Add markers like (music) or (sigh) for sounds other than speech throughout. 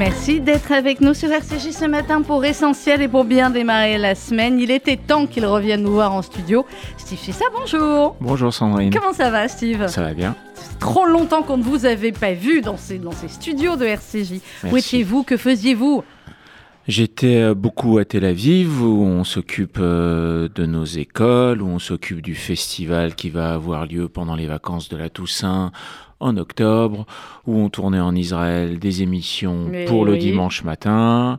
Merci d'être avec nous sur RCJ ce matin pour Essentiel et pour bien démarrer la semaine. Il était temps qu'il revienne nous voir en studio. Steve ça bonjour. Bonjour Sandrine. Comment ça va Steve? Ça va bien. C'est trop longtemps qu'on ne vous avait pas vu dans ces, dans ces studios de RCJ. Où étiez-vous? Que faisiez-vous? J'étais euh, beaucoup à Tel Aviv où on s'occupe euh, de nos écoles, où on s'occupe du festival qui va avoir lieu pendant les vacances de la Toussaint en octobre, où on tournait en Israël des émissions pour le dimanche matin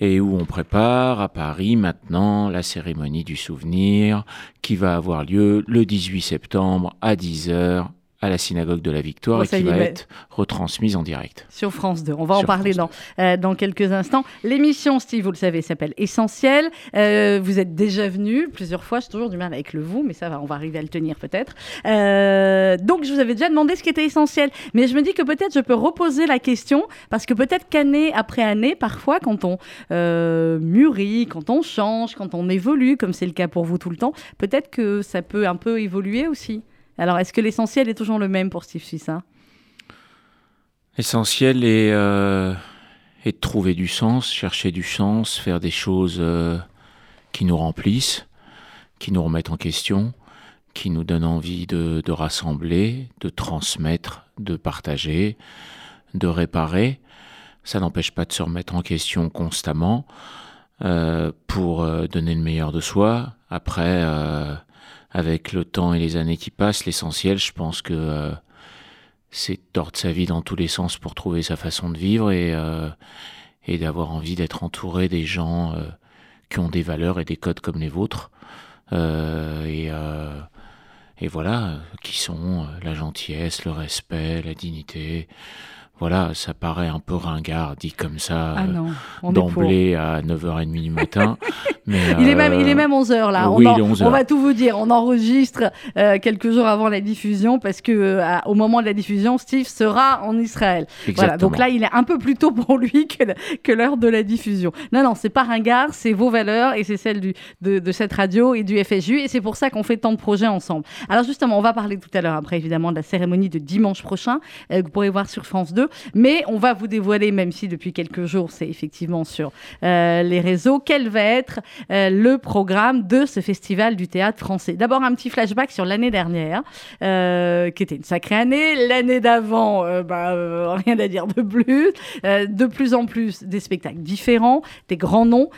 et où on prépare à Paris maintenant la cérémonie du souvenir qui va avoir lieu le 18 septembre à 10h à la synagogue de la Victoire et qui va être retransmise en direct. Sur France 2. On va en parler dans, euh, dans quelques instants. L'émission, Steve, vous le savez, s'appelle Essentiel. Euh, vous êtes déjà venu plusieurs fois. J'ai toujours du mal avec le vous, mais ça va, on va arriver à le tenir peut-être. Euh, donc, je vous avais déjà demandé ce qui était essentiel. Mais je me dis que peut-être je peux reposer la question parce que peut-être qu'année après année, parfois, quand on mûrit, quand on change, quand on évolue, comme c'est le cas pour vous tout le temps, peut-être que ça peut un peu évoluer aussi. Alors, est-ce que l'essentiel est toujours le même pour Steve Suisse L'essentiel euh, est, de trouver du sens, chercher du sens, faire des choses euh, qui nous remplissent, qui nous remettent en question, qui nous donnent envie de, rassembler, de transmettre, de partager, de réparer. Ça n'empêche pas de se remettre en question constamment euh, pour donner le meilleur de soi. Après, avec le temps et les années qui passent, l'essentiel, je pense que euh, c'est tordre sa vie dans tous les sens pour trouver sa façon de vivre et, euh, d'avoir envie d'être entouré des gens euh, qui ont des valeurs et des codes comme les vôtres. et, et voilà, qui sont la gentillesse, le respect, la dignité, voilà, ça paraît un peu ringard dit comme ça ah euh, d'emblée à 9h30 du matin. (laughs) mais, il, est même, il est même 11h là. Oui, on, il est 11h. on, va tout vous dire. On enregistre euh, quelques jours avant la diffusion parce que euh, au moment de la diffusion, Steve sera en Israël. Voilà, donc là, il est un peu plus tôt pour lui que, que l'heure de la diffusion. Non, non, c'est pas ringard, c'est vos valeurs et c'est celle du, de, de, cette radio et du FSU. Et c'est pour ça qu'on fait tant de projets ensemble. Alors justement, on va parler tout à l'heure après évidemment de la cérémonie de dimanche prochain que vous pourrez voir sur France 2. Mais on va vous dévoiler, même si depuis quelques jours c'est effectivement sur euh, les réseaux, quel va être euh, le programme de ce festival du théâtre français. D'abord un petit flashback sur l'année dernière, euh, qui était une sacrée année. L'année d'avant, bah, rien à dire de plus. de plus en plus des spectacles différents, des grands noms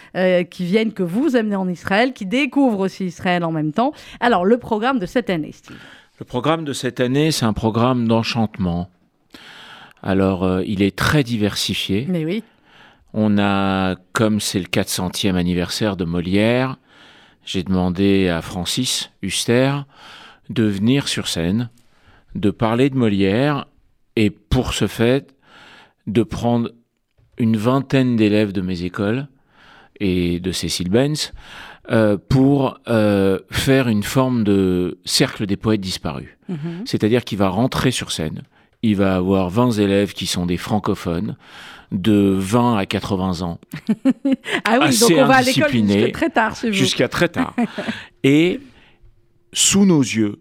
qui viennent, que vous amenez en Israël, qui découvrent aussi Israël en même temps. Alors le programme de cette année, Steve? Le programme de cette année, c'est un programme d'enchantement. Alors, euh, il est très diversifié. Mais oui. On a, comme c'est le 400e anniversaire de Molière, j'ai demandé à Francis Huster de venir sur scène, de parler de Molière, et pour ce fait, de prendre une vingtaine d'élèves de mes écoles et de Cécile Benz euh, pour euh, faire une forme de cercle des poètes disparus. Mhm. C'est-à-dire qu'il va rentrer sur scène, il va avoir 20 élèves qui sont des francophones de 20 à 80 ans. (laughs) ah oui, donc on va à l'école jusqu'à très tard chez vous. Jusqu'à très tard. (laughs) Et sous nos yeux,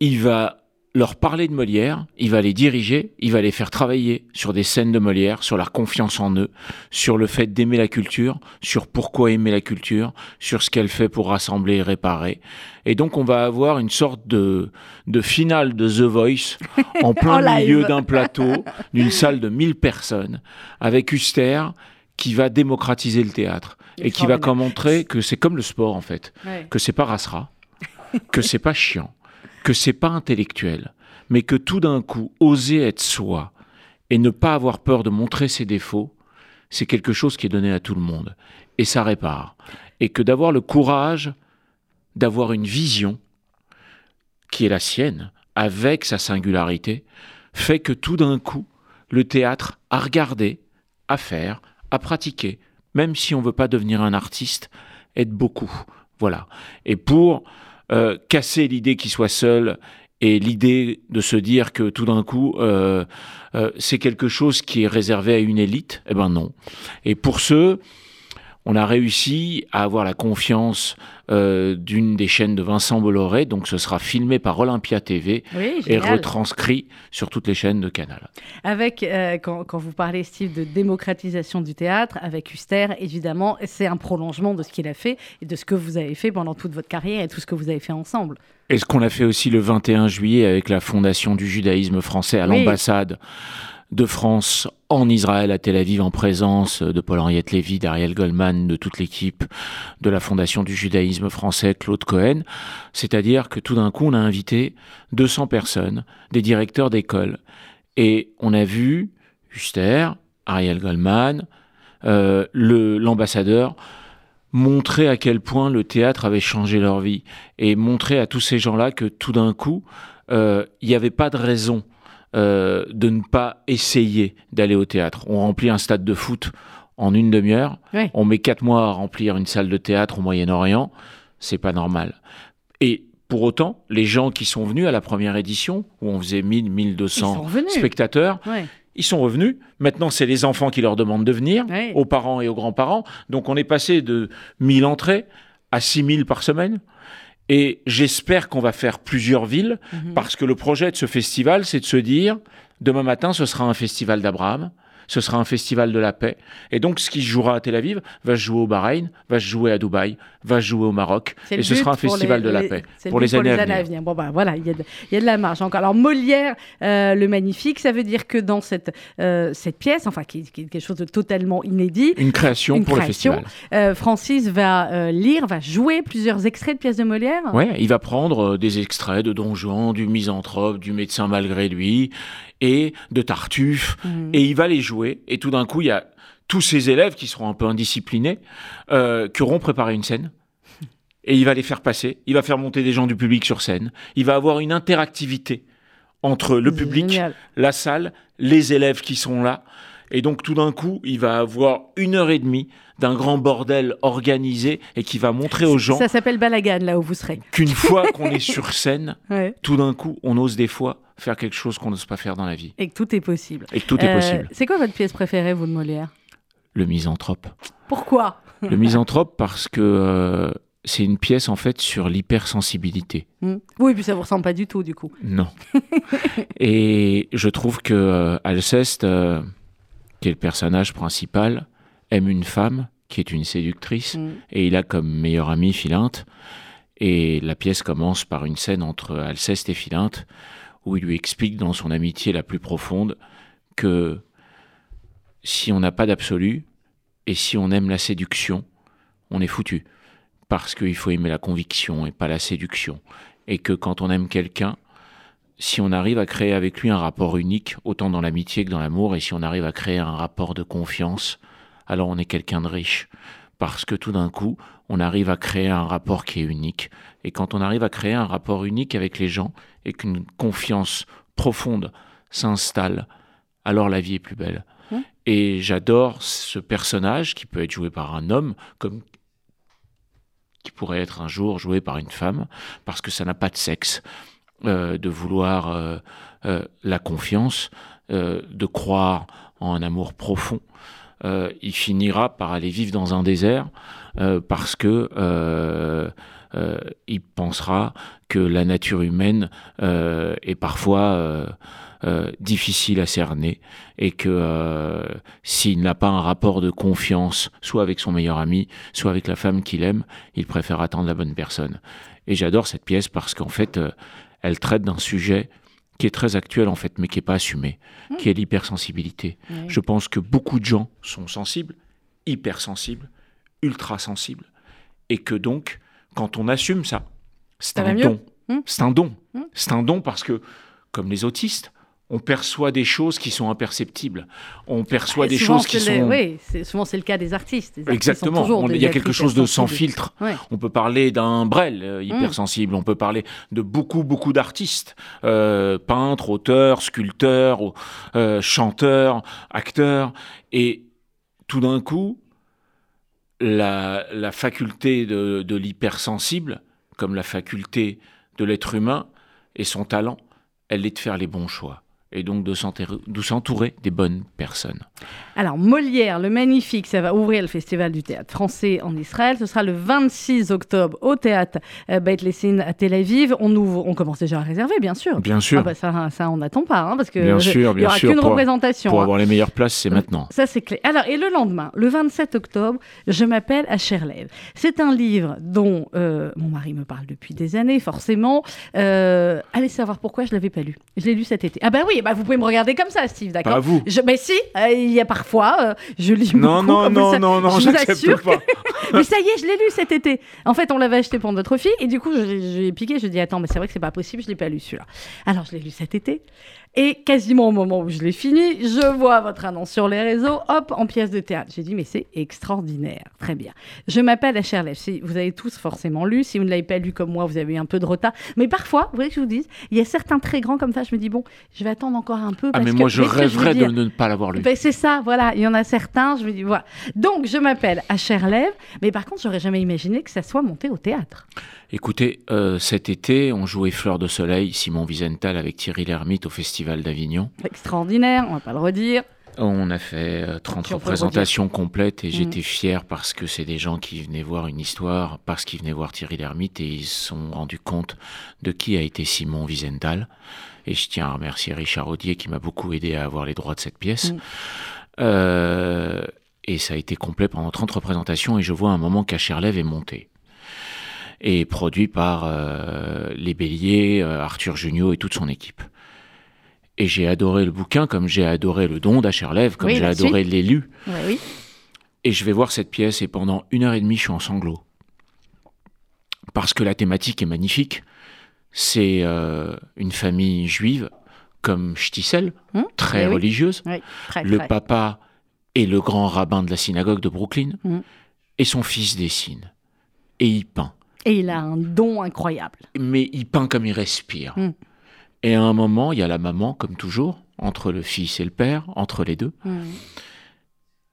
il va leur parler de Molière, il va les diriger, il va les faire travailler sur des scènes de Molière, sur leur confiance en eux, sur le fait d'aimer la culture, sur pourquoi aimer la culture, sur ce qu'elle fait pour rassembler et réparer. Et donc on va avoir une sorte de, de finale de The Voice (laughs) en plein milieu d'un plateau, d'une salle de 1000 personnes, avec Huster qui va démocratiser le théâtre et qui va montrer que c'est comme le sport en fait, que c'est pas rassera, que c'est pas chiant que c'est pas intellectuel, mais que tout d'un coup, oser être soi et ne pas avoir peur de montrer ses défauts, c'est quelque chose qui est donné à tout le monde. Et ça répare. Et que d'avoir le courage d'avoir une vision qui est la sienne, avec sa singularité, fait que tout d'un coup, le théâtre a regardé, à faire, à pratiquer, même si on ne veut pas devenir un artiste, aide beaucoup. Voilà. Et pour euh, casser l'idée qu'il soit seul Et l'idée de se dire que tout d'un coup, euh, euh, c'est quelque chose qui est réservé à une élite, eh ben non. Et pour ceux on a réussi à avoir la confiance euh, d'une des chaînes de Vincent Bolloré, donc ce sera filmé par Olympia TV et retranscrit sur toutes les chaînes de Canal. Avec, euh, quand, vous parlez, Steve, de démocratisation du théâtre, avec Huster, évidemment, c'est un prolongement de ce qu'il a fait et de ce que vous avez fait pendant toute votre carrière et tout ce que vous avez fait ensemble. Et ce qu'on a fait aussi le 21 juillet avec la Fondation du judaïsme français à l'ambassade de France en Israël, à Tel Aviv, en présence de Paul-Henriette Lévy, d'Ariel Goldman, de toute l'équipe de la Fondation du judaïsme français, Claude Cohen. C'est-à-dire que tout d'un coup, on a invité 200 personnes, des directeurs d'école. Et on a vu Huster, Ariel Goldman, euh, l'ambassadeur, montrer à quel point le théâtre avait changé leur vie. Et montrer à tous ces gens-là que tout d'un coup, euh, il n'y avait pas de raison euh, de ne pas essayer d'aller au théâtre. On remplit un stade de foot en une demi-heure. On met quatre mois à remplir une salle de théâtre au Moyen-Orient. C'est pas normal. Et pour autant, les gens qui sont venus à la première édition, où on faisait 1000, 1200 spectateurs, ils sont revenus. Maintenant, c'est les enfants qui leur demandent de venir, aux parents et aux grands-parents. Donc, on est passé de 1000 entrées à 6000 par semaine. Et j'espère qu'on va faire plusieurs villes, mhm. parce que le projet de ce festival, c'est de se dire, demain matin, ce sera un festival d'Abraham, ce sera un festival de la paix. Et donc, ce qui se jouera à Tel Aviv va se jouer au Bahreïn, va se jouer à Dubaï, va se jouer au Maroc. Et ce sera un festival de la paix pour les, années, à venir. Bon, ben voilà, il y, a de la marge encore. Alors, Molière, euh, le magnifique, ça veut dire que dans cette, euh, cette pièce, enfin, qui, est quelque chose de totalement inédit. Une création pour le festival. Euh, Francis va lire, va jouer plusieurs extraits de pièces de Molière. Oui, il va prendre des extraits de Don Juan, du Misanthrope, du Médecin malgré lui et de Tartuffe, mmh. et il va les jouer. Et tout d'un coup, il y a tous ces élèves qui seront un peu indisciplinés, euh, qui auront préparé une scène. (laughs) Et il va les faire passer, il va faire monter des gens du public sur scène, il va avoir une interactivité entre le public, la salle, les élèves qui sont là. Et donc tout d'un coup, il va avoir une heure et demie d'un grand bordel organisé et qui va montrer aux gens... Ça s'appelle Balagan, là où vous serez. Qu'une fois qu'on est (laughs) sur scène, tout d'un coup, on ose des fois faire quelque chose qu'on n'ose pas faire dans la vie. Et que tout est possible. Et que tout est euh, possible. C'est quoi votre pièce préférée, vous, de Molière? Le misanthrope. Pourquoi? Le misanthrope parce que euh, c'est une pièce en fait sur l'hypersensibilité. Hmm. Oui, puis ça vous ressemble pas du tout du coup. Non. (laughs) et je trouve que euh, Alceste, qui est le personnage principal, aime une femme qui est une séductrice hmm. et il a comme meilleur ami Philinte. Et la pièce commence par une scène entre Alceste et Philinte où il lui explique dans son amitié la plus profonde que si on n'a pas d'absolu, et si on aime la séduction, on est foutu. Parce qu'il faut aimer la conviction et pas la séduction. Et que quand on aime quelqu'un, si on arrive à créer avec lui un rapport unique, autant dans l'amitié que dans l'amour, et si on arrive à créer un rapport de confiance, alors on est quelqu'un de riche. Parce que tout d'un coup, on arrive à créer un rapport qui est unique. Et quand on arrive à créer un rapport unique avec les gens et qu'une confiance profonde s'installe, alors la vie est plus belle. Et j'adore ce personnage qui peut être joué par un homme comme qui pourrait être un jour joué par une femme, parce que ça n'a pas de sexe, euh, de vouloir euh, euh, la confiance, de croire en un amour profond. il finira par aller vivre dans un désert parce que il pensera que la nature humaine est parfois euh, difficile à cerner et que euh, s'il n'a pas un rapport de confiance, soit avec son meilleur ami, soit avec la femme qu'il aime, il préfère attendre la bonne personne. Et j'adore cette pièce parce qu'en fait, euh, elle traite d'un sujet qui est très actuel en fait, mais qui n'est pas assumé, mmh. qui est l'hypersensibilité. Je pense que beaucoup de gens sont sensibles, hypersensibles, ultra sensibles, et que donc, quand on assume ça, c'est un, don. Mmh. C'est un don. Mmh. C'est un don parce que, comme les autistes, on perçoit des choses qui sont imperceptibles. On perçoit des choses qui sont. Oui, souvent c'est le cas des artistes. Exactement. il y a quelque chose de sans filtre. On peut parler d'un Brel euh, mm. hypersensible. On peut parler de beaucoup, beaucoup d'artistes, euh, peintres, auteurs, sculpteurs, euh, chanteurs, acteurs. Et tout d'un coup, la, faculté de, de l'hypersensible, comme la faculté de l'être humain, Et son talent, elle est de faire les bons choix et donc de s'entourer des bonnes personnes. Alors Molière, le magnifique, ça va ouvrir le Festival du théâtre français en Israël. Ce sera le 26 octobre au théâtre euh, Beit Lessin à Tel Aviv. On, ouvre, on commence déjà à réserver, bien sûr. Bien sûr. Ah bah ça, ça, on n'attend pas, hein, parce que bien sûr, il n'y aura qu'une représentation. Pour hein. avoir les meilleures places, c'est maintenant. Ça, c'est clair. Alors, et le lendemain, le 27 octobre, je m'appelle à Cherlev. C'est un livre dont euh, mon mari me parle depuis des années, forcément. Euh, allez savoir pourquoi je l'avais pas lu. Je l'ai lu cet été. Ah bah oui, bah vous pouvez me regarder comme ça, Steve, d'accord Pas vous. Je, mais si, il y a parfois, je lis non, beaucoup. Non, non, non, non, je vous assure. Pas. (laughs) mais ça y est, je l'ai lu cet été. En fait, on l'avait acheté pour notre fille et du coup, j'ai piqué. Je dis attends, mais c'est vrai que c'est pas possible, je l'ai pas lu celui-là. Alors, je l'ai lu cet été. Et quasiment au moment où je l'ai fini, je vois votre annonce sur les réseaux, hop, en pièce de théâtre. J'ai dit, mais c'est extraordinaire. Très bien. Je m'appelle Achère Si vous avez tous forcément lu. Si vous ne l'avez pas lu comme moi, vous avez eu un peu de retard. Mais parfois, vous voyez que je vous dise, il y a certains très grands comme ça, je me dis, bon, je vais attendre encore un peu. ah, mais moi, je rêverais de ne pas l'avoir lu. Ben, c'est ça, voilà. Il y en a certains, je me dis, voilà. Donc, je m'appelle Achère mais par contre, j'aurais jamais imaginé que ça soit monté au théâtre. Écoutez, euh, cet été, on jouait Fleur de Soleil, Simon Wiesenthal avec Thierry Lhermitte au Festival d'Avignon. Extraordinaire, on va pas le redire. On a fait 30 euh, représentations complètes et mm. j'étais fier parce que c'est des gens qui venaient voir une histoire, parce qu'ils venaient voir Thierry Lhermitte et ils se sont rendus compte de qui a été Simon Wiesenthal. Et je tiens à remercier Richard Audier qui m'a beaucoup aidé à avoir les droits de cette pièce. Mm. Euh, et ça a été complet pendant 30 représentations et je vois un moment qu'Acherlev est monté et produit par euh, les Béliers, euh, Arthur Junio et toute son équipe. Et j'ai adoré le bouquin comme j'ai adoré le don d'Acherlev, comme j'ai adoré l'élu. oui. Et je vais voir cette pièce et pendant une heure et demie, je suis en sanglots. Parce que la thématique est magnifique. C'est euh, une famille juive comme Stissel, hum, très religieuse. le papa est le grand rabbin de la synagogue de Brooklyn. Hum. Et son fils dessine. Et il peint. Et il a un don incroyable. Mais il peint comme il respire. Hmm. Et à un moment, il y a la maman, comme toujours, entre le fils et le père, entre les deux. Hmm.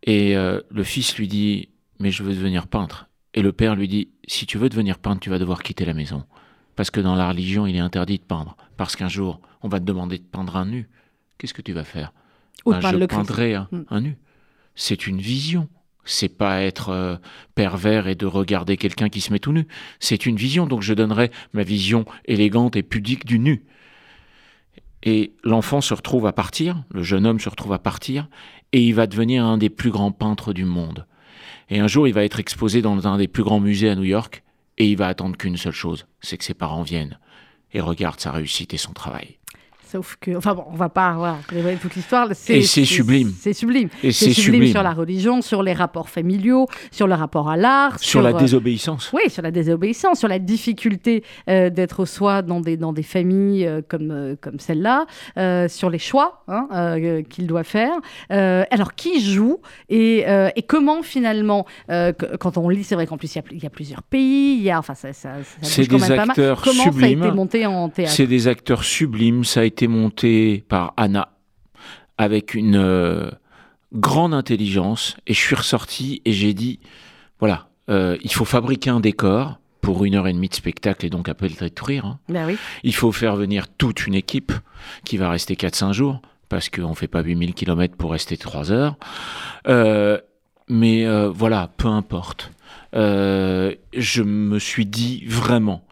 Et euh, le fils lui dit Mais je veux devenir peintre. Et le père lui dit Si tu veux devenir peintre, tu vas devoir quitter la maison. Parce que dans la religion, il est interdit de peindre. Parce qu'un jour, on va te demander de peindre un nu. Qu'est-ce que tu vas faire? Ou ben, Je le peindrai un, hmm. un nu. C'est une vision c'est pas être euh, pervers et de regarder quelqu'un qui se met tout nu. C'est une vision, donc je donnerai ma vision élégante et pudique du nu. Et l'enfant se retrouve à partir, le jeune homme se retrouve à partir, et il va devenir un des plus grands peintres du monde. Et un jour, il va être exposé dans un des plus grands musées à New York, et il va attendre qu'une seule chose, c'est que ses parents viennent et regardent sa réussite et son travail. Sauf que, enfin bon, on va pas voir toute l'histoire. Et c'est sublime. C'est sublime. Et c'est sublime, sur la religion, sur les rapports familiaux, sur le rapport à l'art. Sur, la euh, désobéissance. oui, sur la désobéissance, sur la difficulté euh, d'être soi dans des, dans des familles euh, comme, comme celle-là, sur les choix hein, qu'il doit faire. alors, qui joue et, et comment finalement, quand on lit, c'est vrai qu'en plus il y, a plusieurs pays, il y a, enfin ça, ça, ça bouge quand même pas mal. Comment sublimes. ça a été monté en théâtre? C'est des acteurs sublimes, ça a été monté par Anna avec une euh, grande intelligence et je suis ressorti et j'ai dit voilà, euh, il faut fabriquer un décor pour une heure et demie de spectacle et donc un peu rire. Hein. Ben oui. Il faut faire venir toute une équipe qui va rester 4-5 jours parce qu'on ne fait pas 8000 km pour rester 3 heures. Euh, mais voilà, peu importe. je me suis dit vraiment,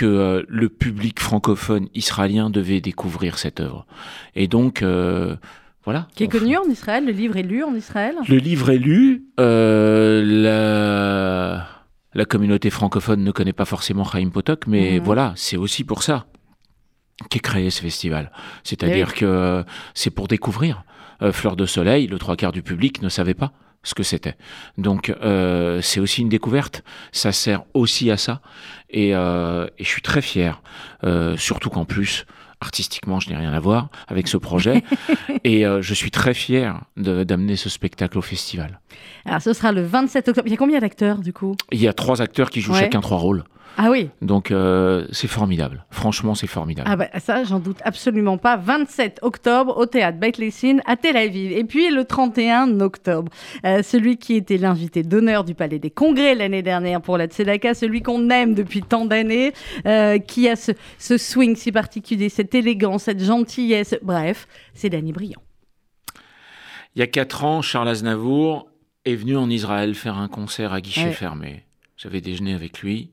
que euh, le public francophone israélien devait découvrir cette œuvre. Et donc, euh, voilà. Qui est connu en Israël Le livre est lu en Israël? Le livre est lu. Euh, la... la... communauté francophone ne connaît pas forcément Chaim Potok, mais mhm. voilà, c'est aussi pour ça qu'est créé ce festival. C'est-à-dire eh que c'est pour découvrir. Fleur de Soleil, le trois quarts du public ne savait pas ce que c'était. Donc euh, c'est aussi une découverte, ça sert aussi à ça, et, euh, et je suis très fier, euh, surtout qu'en plus, artistiquement, je n'ai rien à voir avec ce projet, (laughs) et je suis très fier d'amener ce spectacle au festival. Alors ce sera le 27 octobre, il y a combien d'acteurs du coup? Il y a trois acteurs qui jouent chacun trois rôles. Ah oui. Donc euh, c'est formidable. Franchement, c'est formidable. Ah bah ça, j'en doute absolument pas. 27 octobre au théâtre Beit Lessin à Tel Aviv. Et puis le 31 octobre, euh, celui qui était l'invité d'honneur du Palais des Congrès l'année dernière pour la Tzedaka, celui qu'on aime depuis tant d'années, euh, qui a ce, ce swing si particulier, cette élégance, cette gentillesse. Bref, c'est Danny Briand. Il y a quatre ans, Charles Aznavour est venu en Israël faire un concert à guichet fermé. J'avais déjeuné avec lui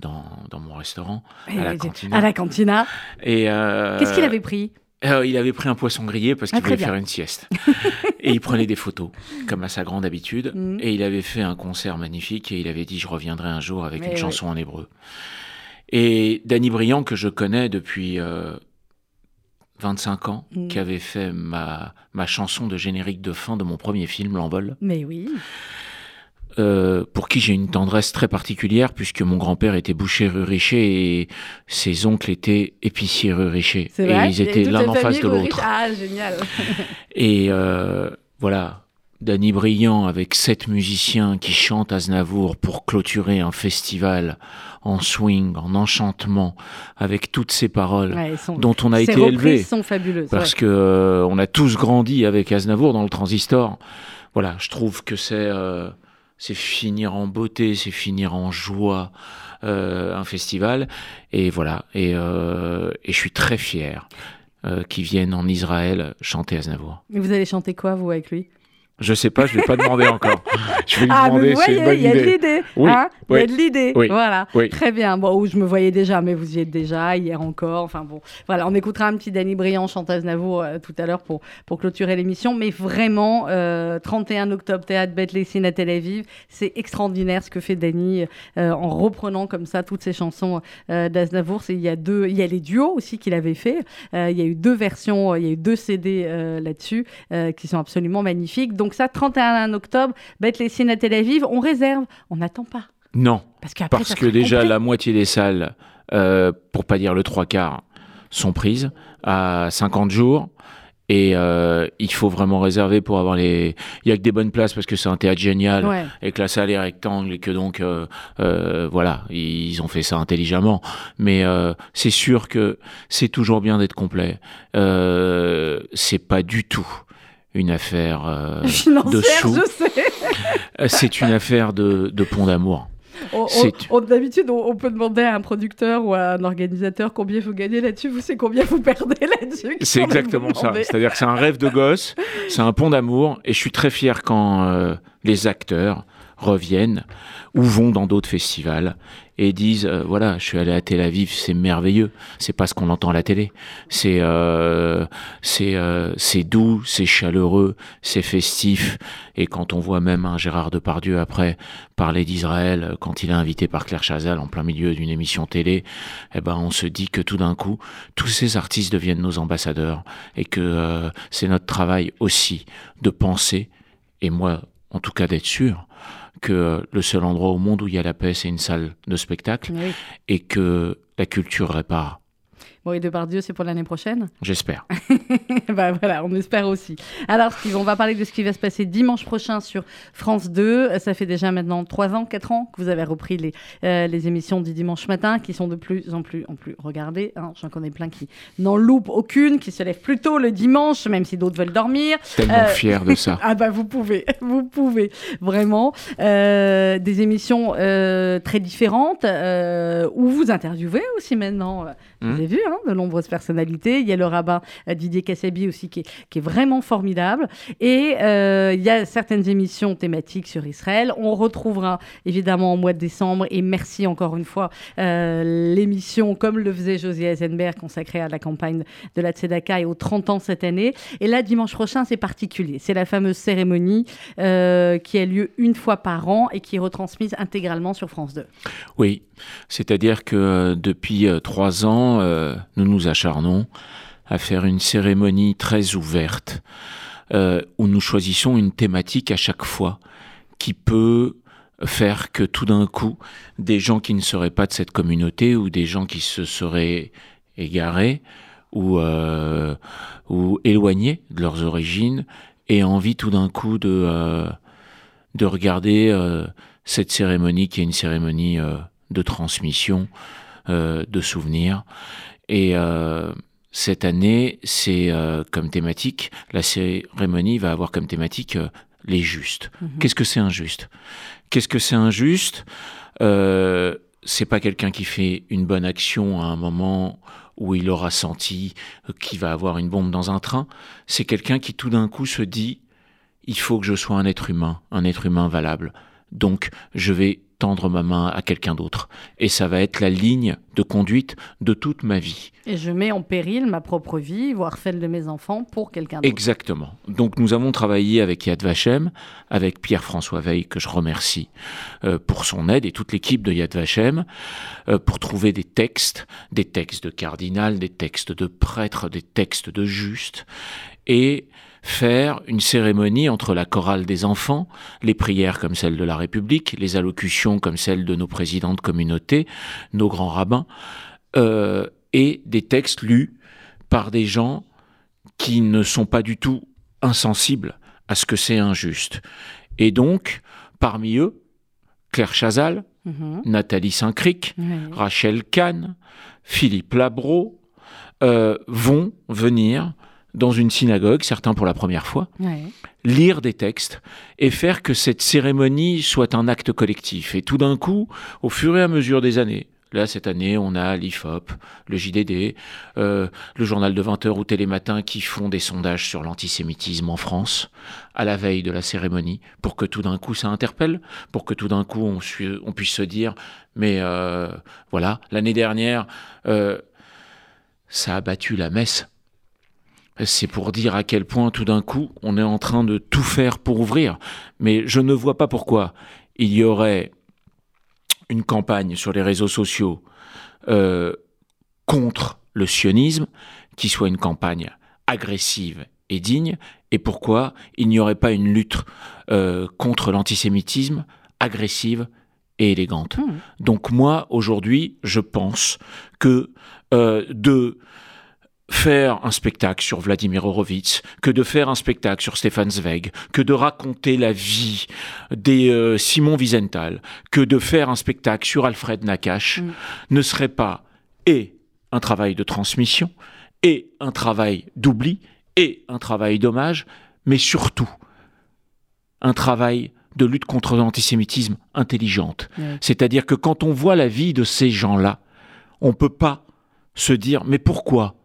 dans, dans mon restaurant, à la cantina. À la cantina. Et euh, Qu'est-ce qu'il avait pris? euh, il avait pris un poisson grillé parce qu'il Ah, voulait bien. faire une sieste. (laughs) et il prenait des photos, comme à sa grande habitude. Mhm. Et il avait fait un concert magnifique et il avait dit Je reviendrai un jour avec Mais une chanson en hébreu. Et Danny Briand, que je connais depuis euh, 25 ans, Mhm. qui avait fait ma, ma chanson de générique de fin de mon premier film, L'Envol, Mais oui. Euh, pour qui j'ai une tendresse très particulière, puisque mon grand-père était boucher rue Richer et ses oncles étaient épiciers. C'est Et ils étaient l'un en face de l'autre. Ah, génial. (laughs) Et euh, voilà, Danny Briand avec sept musiciens qui chantent Aznavour pour clôturer un festival en swing, en enchantement, avec toutes ces paroles Ouais, elles sont- dont on a Ces été élevé. sont fabuleuses. Parce ouais. que euh, on a tous grandi avec Aznavour dans le transistor. Voilà, je trouve que c'est euh, c'est finir en beauté, c'est finir en joie euh, un festival. Et voilà, et, euh, et je suis très fier euh, qu'ils viennent en Israël chanter Aznavour. Mais vous allez chanter quoi, vous, avec lui? Je sais pas, je vais pas demander encore. Je vais lui Ah, demander, vous c'est une il y a de idée. l'idée. Oui, hein Il y a de l'idée. oui, Voilà. Très bien. Bon, où je me voyais déjà, mais vous y êtes déjà, hier encore. Enfin bon, voilà, on écoutera un petit Danny Briand, chanteuse Aznavour, euh, tout à l'heure pour, pour clôturer l'émission. Mais vraiment, euh, 31 octobre, théâtre Beth Lessine à Tel Aviv, c'est extraordinaire ce que fait Danny euh, en reprenant comme ça toutes ces chansons euh, d'Aznavour. Il y a deux, il y a les duos aussi qu'il avait fait. Euh, il y a eu deux versions, euh, il y a eu deux CD euh, là-dessus euh, qui sont absolument magnifiques. Donc ça, 31 octobre, Beth Lessine à Tel Aviv, on réserve, on n'attend pas. Non, Parce, qu'après, parce que déjà complet. la moitié des salles, euh, pour pas dire le trois quarts, sont prises à 50 jours. Et euh, il faut vraiment réserver pour avoir les. Il y a que des bonnes places parce que c'est un théâtre génial Ouais. et que la salle est rectangle et que donc euh, euh, voilà ils ont fait ça intelligemment. Mais c'est sûr que c'est toujours bien d'être complet. C'est pas du tout une affaire euh, (laughs) de sous. je sais. C'est une affaire de, de pont d'amour. On- on- C'est- on- D'habitude, on, peut demander à un producteur ou à un organisateur combien vous gagnez là-dessus. Vous savez combien vous perdez là-dessus C'est exactement ça. C'est-à-dire que c'est un rêve de gosse, c'est un pont d'amour, et je suis très fier quand euh, les acteurs reviennent ou vont dans d'autres festivals et disent euh, voilà, je suis allé à Tel Aviv, c'est merveilleux. C'est pas ce qu'on entend à la télé. C'est euh, c'est euh, c'est doux, c'est chaleureux, c'est festif. Et quand on voit même un Gérard Depardieu après parler d'Israël, quand il est invité par Claire Chazal en plein milieu d'une émission télé, eh ben on se dit que tout d'un coup, tous ces artistes deviennent nos ambassadeurs et que c'est notre travail aussi de penser, et moi en tout cas d'être sûr, que le seul endroit au monde où il y a la paix, c'est une salle de spectacle Oui. et que la culture répare. Bon, et Depardieu, c'est pour l'année prochaine J'espère. (laughs) bah voilà, on espère aussi. Alors, Steve, on va parler de ce qui va se passer dimanche prochain sur France 2. Ça fait déjà maintenant 3 ans, 4 ans que vous avez repris les, euh, les émissions du dimanche matin, qui sont de plus en plus, en plus regardées. hein. J'en connais plein qui n'en loupent aucune, qui se lèvent plus tôt le dimanche, même si d'autres veulent dormir. Tellement Euh, fier de ça. (laughs) Ah bah vous pouvez, (laughs) vous pouvez, vraiment. Euh, des émissions euh, très différentes, où vous interviewez aussi maintenant, je vous Mhm. avez vu, hein, de nombreuses personnalités. Il y a le rabbin euh, Didier Kassabi aussi qui est, vraiment formidable. Et euh, il y a certaines émissions thématiques sur Israël. On retrouvera évidemment au mois de décembre, et merci encore une fois, euh, l'émission comme le faisait Josie Eisenberg consacrée à la campagne de la Tzedaka et aux 30 ans cette année. Et là, dimanche prochain, c'est particulier. C'est la fameuse cérémonie qui a lieu une fois par an et qui est retransmise intégralement sur France 2. Oui, c'est-à-dire que depuis trois ans, nous nous acharnons à faire une cérémonie très ouverte euh, où nous choisissons une thématique à chaque fois qui peut faire que tout d'un coup, des gens qui ne seraient pas de cette communauté ou des gens qui se seraient égarés ou, euh, ou éloignés de leurs origines aient envie tout d'un coup de, euh, de regarder cette cérémonie qui est une cérémonie de transmission, de souvenirs. Et cette année, c'est comme thématique, la cérémonie va avoir comme thématique les justes. Mhm. Qu'est-ce que c'est injuste? Qu'est-ce que c'est injuste? Euh, C'est pas quelqu'un qui fait une bonne action à un moment où il aura senti qu'il va avoir une bombe dans un train. C'est quelqu'un qui tout d'un coup se dit il faut que je sois un être humain, un être humain valable. Donc je vais tendre ma main à quelqu'un d'autre. Et ça va être la ligne de conduite de toute ma vie. Et je mets en péril ma propre vie, voire celle de mes enfants, pour quelqu'un d'autre. Exactement. Donc nous avons travaillé avec Yad Vashem, avec Pierre-François Veil, que je remercie euh, pour son aide, et toute l'équipe de Yad Vashem, euh, pour trouver des textes, des textes de cardinal, des textes de prêtres, des textes de justes. Et faire une cérémonie entre la chorale des enfants, les prières comme celles de la République, les allocutions comme celles de nos présidents de communauté, nos grands rabbins, euh, et des textes lus par des gens qui ne sont pas du tout insensibles à ce que c'est injuste. Et donc, parmi eux, Claire Chazal, mhm. Nathalie Saint-Cric, Rachel Kahn, Philippe Labro, euh, vont venir dans une synagogue, certains pour la première fois, lire des textes et faire que cette cérémonie soit un acte collectif. Et tout d'un coup, au fur et à mesure des années, Là, cette année, on a l'IFOP, le JDD, euh, le journal de 20 h ou Télématin qui font des sondages sur l'antisémitisme en France à la veille de la cérémonie pour que tout d'un coup ça interpelle, pour que tout d'un coup on, on, puisse se dire mais euh, voilà, l'année dernière, euh, ça a battu la messe c'est pour dire à quel point tout d'un coup on est en train de tout faire pour ouvrir. Mais je ne vois pas pourquoi il y aurait une campagne sur les réseaux sociaux euh, contre le sionisme qui soit une campagne agressive et digne, et pourquoi il n'y aurait pas une lutte euh, contre l'antisémitisme agressive et élégante. Mmh. Donc moi, aujourd'hui, je pense que euh, de faire un spectacle sur Vladimir Horowitz, que de faire un spectacle sur Stefan Zweig, que de raconter la vie des euh, Simon Wiesenthal, que de faire un spectacle sur Alfred Nakache, mm. ne serait pas et un travail de transmission, et un travail d'oubli, et un travail d'hommage, mais surtout un travail de lutte contre l'antisémitisme intelligente. C'est-à-dire que quand on voit la vie de ces gens-là, on ne peut pas se dire mais pourquoi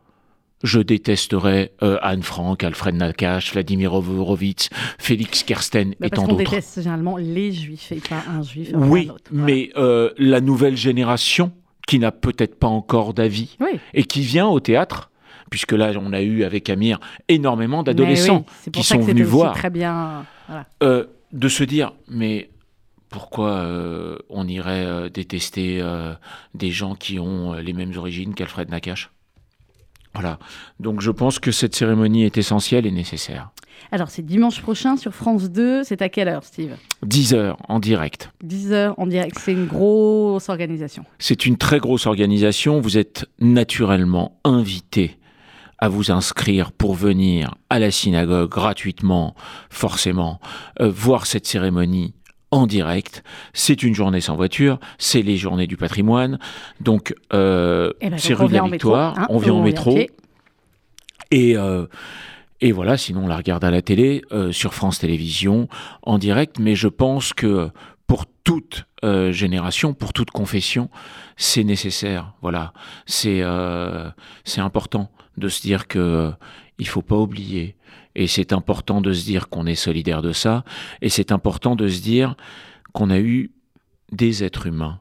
je détesterais euh, Anne Frank, Alfred Nakache, Vladimir Horowitz, Félix Kersten bah, et tant d'autres. On déteste généralement les juifs et pas un juif. Oui, mais euh, la nouvelle génération qui n'a peut-être pas encore d'avis et qui vient au théâtre, puisque là on a eu avec Amir énormément d'adolescents qui sont venus voir. Très bien. Euh, de se dire, mais pourquoi on irait détester des gens qui ont les mêmes origines qu'Alfred Nakache voilà. Donc je pense que cette cérémonie est essentielle et nécessaire. Alors c'est dimanche prochain sur France 2. C'est à quelle heure, Steve? 10 heures en direct. 10 heures en direct. C'est une grosse organisation. C'est une très grosse organisation. Vous êtes naturellement invité à vous inscrire pour venir à la synagogue gratuitement, forcément, euh, voir cette cérémonie en direct. C'est une journée sans voiture, c'est les journées du patrimoine. Donc, euh, eh ben, c'est rue de la Victoire, hein, on vient en métro. Et, euh, et voilà, sinon on la regarde à la télé, euh, sur France Télévisions, en direct. Mais je pense que pour toute génération, pour toute confession, c'est nécessaire. Voilà, c'est c'est important de se dire que il faut pas oublier et c'est important de se dire qu'on est solidaire de ça. Et c'est important de se dire qu'on a eu des êtres humains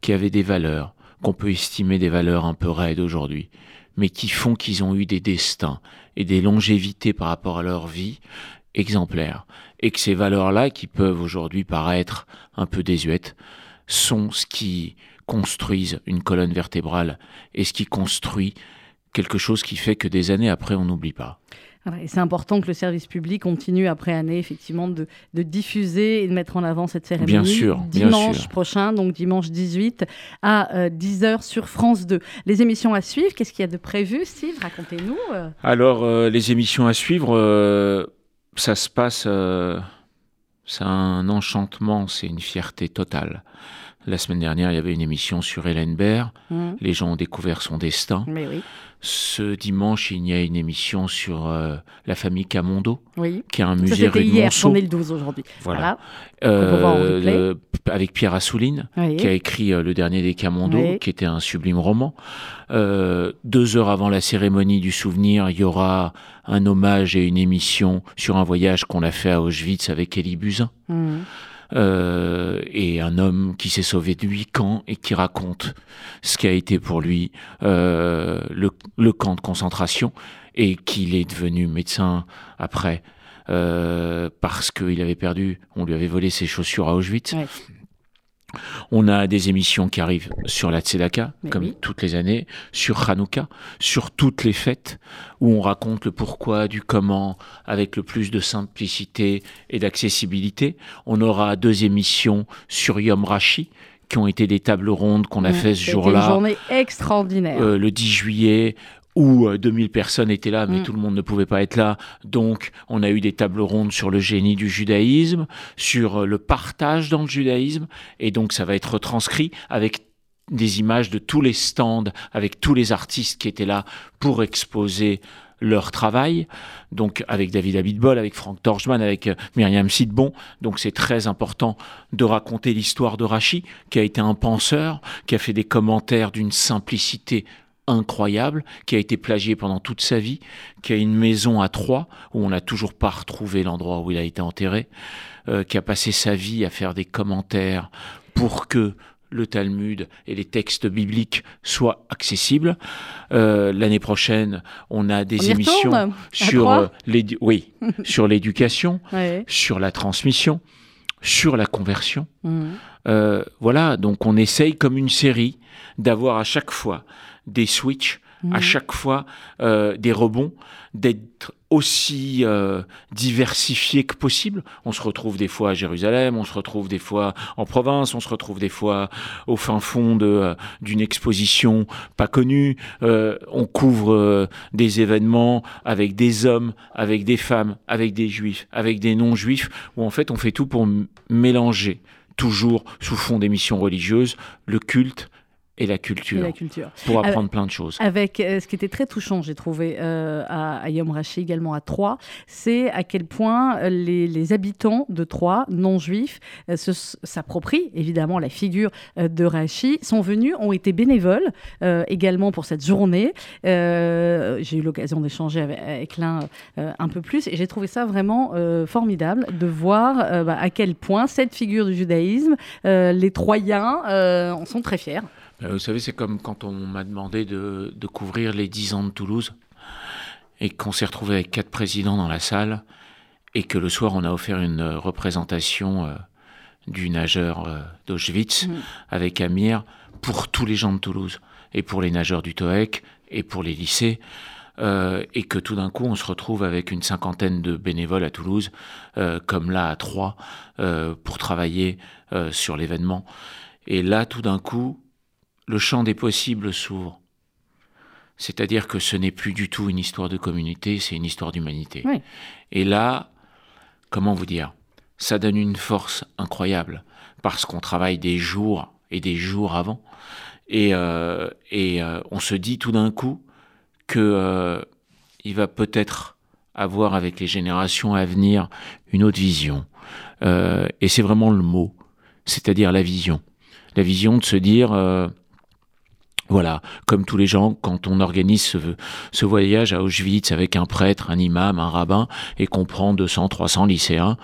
qui avaient des valeurs, qu'on peut estimer des valeurs un peu raides aujourd'hui, mais qui font qu'ils ont eu des destins et des longévités par rapport à leur vie exemplaires. Et que ces valeurs-là, qui peuvent aujourd'hui paraître un peu désuètes, sont ce qui construisent une colonne vertébrale et ce qui construit quelque chose qui fait que des années après, on n'oublie pas et c'est important que le service public continue après année effectivement de, diffuser et de mettre en avant cette cérémonie. Bien sûr. Dimanche prochain, donc dimanche 18 à 10h euh, sur France 2. Les émissions à suivre, qu'est-ce qu'il y a de prévu, Steve? Racontez-nous. Euh. Alors, euh, les émissions à suivre, ça se passe. c'est un enchantement, c'est une fierté totale. La semaine dernière, il y avait une émission sur Hélène Baird. Mmh. Les gens ont découvert son destin. Mais oui. Ce dimanche, il y a une émission sur euh, la famille Camondo, oui. qui est un musée rue hier, on est le 12 aujourd'hui. Voilà. Euh, avec Pierre Assouline, qui a écrit euh, Le dernier des Camondo, qui était un sublime roman. deux heures avant la cérémonie du souvenir, il y aura un hommage et une émission sur un voyage qu'on a fait à Auschwitz avec Elie Buzyn. Mmh. Euh, et un homme qui s'est sauvé de huit camps et qui raconte ce qu'a été pour lui euh, le, camp de concentration et qu'il est devenu médecin après euh, parce qu'il avait perdu, on lui avait volé ses chaussures à Auschwitz. On a des émissions qui arrivent sur la Tzedaka, comme toutes les années, sur Hanouka, sur toutes les fêtes, où on raconte le pourquoi, du comment, avec le plus de simplicité et d'accessibilité. On aura deux émissions sur Yom Rashi, qui ont été des tables rondes qu'on a fait ce jour-là. Une journée extraordinaire. Euh, le 10 juillet, où 2000 euh, personnes étaient là, mais mm. tout le monde ne pouvait pas être là. Donc, on a eu des tables rondes sur le génie du judaïsme, sur euh, le partage dans le judaïsme, et donc ça va être retranscrit avec des images de tous les stands, avec tous les artistes qui étaient là pour exposer leur travail, donc avec David Abitbol, avec Frank Torchman, avec euh, Myriam Sidbon. Donc c'est très important de raconter l'histoire de Rachi, qui a été un penseur, qui a fait des commentaires d'une simplicité incroyable, qui a été plagié pendant toute sa vie, qui a une maison à Troyes, où on n'a toujours pas retrouvé l'endroit où il a été enterré, euh, qui a passé sa vie à faire des commentaires pour que le Talmud et les textes bibliques soient accessibles. Euh, l'année prochaine, on a des émissions sur euh, oui, (laughs) sur l'éducation, sur la transmission, sur la conversion. Mmh. voilà, donc on essaye comme une série d'avoir à chaque fois des switches, à mhm. chaque fois euh, des rebonds, d'être aussi euh, diversifié que possible. On se retrouve des fois à Jérusalem, on se retrouve des fois en province, on se retrouve des fois au fin fond euh, d'une exposition pas connue. on couvre des événements avec des hommes, avec des femmes, avec des juifs, avec des non-juifs, où en fait on fait tout pour mélanger toujours sous fond d'émissions religieuses, le culte, et la culture, la culture. pour apprendre plein de choses. Avec euh, ce qui était très touchant, j'ai trouvé euh, à, Yom Rashi également à Troyes, c'est à quel point euh, les, habitants de Troyes, non juifs, s'approprient évidemment la figure de Rachi, sont venus, ont été bénévoles également pour cette journée. j'ai eu l'occasion d'échanger avec, l'un un peu plus et j'ai trouvé ça vraiment formidable de voir bah, à quel point cette figure du judaïsme, les Troyens en sont très fiers. Euh, vous savez, c'est comme quand on m'a demandé de, couvrir les 10 ans de Toulouse et qu'on s'est retrouvé avec quatre présidents dans la salle et que le soir on a offert une représentation euh, du nageur euh, d'Auschwitz mm. avec Amir pour tous les gens de Toulouse et pour les nageurs du TOEC et pour les lycées. et que tout d'un coup on se retrouve avec une cinquantaine de bénévoles à Toulouse, comme là à Troyes, pour travailler sur l'événement. Et là, tout d'un coup, le champ des possibles s'ouvre. C'est-à-dire que ce n'est plus du tout une histoire de communauté, c'est une histoire d'humanité. Et là, comment vous dire? Ça donne une force incroyable, parce qu'on travaille des jours et des jours avant. Et, euh, et euh, on se dit tout d'un coup que euh, il va peut-être avoir avec les générations à venir une autre vision. et c'est vraiment le mot, c'est-à-dire la vision. La vision de se dire voilà, comme tous les gens, quand on organise ce, voyage à Auschwitz avec un prêtre, un imam, un rabbin, et qu'on prend 200, 300 lycéens